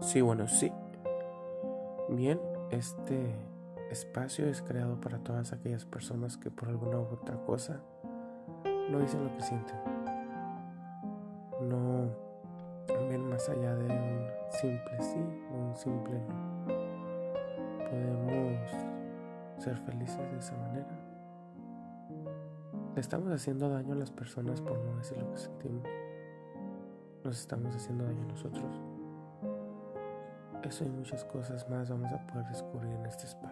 Sí, bueno, sí. Bien, este espacio es creado para todas aquellas personas que por alguna u otra cosa no dicen lo que sienten. No ven más allá de un simple sí o un simple no. Podemos ser felices de esa manera. Estamos haciendo daño a las personas por no decir lo que sentimos. Nos estamos haciendo daño a nosotros. Eso y muchas cosas más vamos a poder descubrir en este espacio.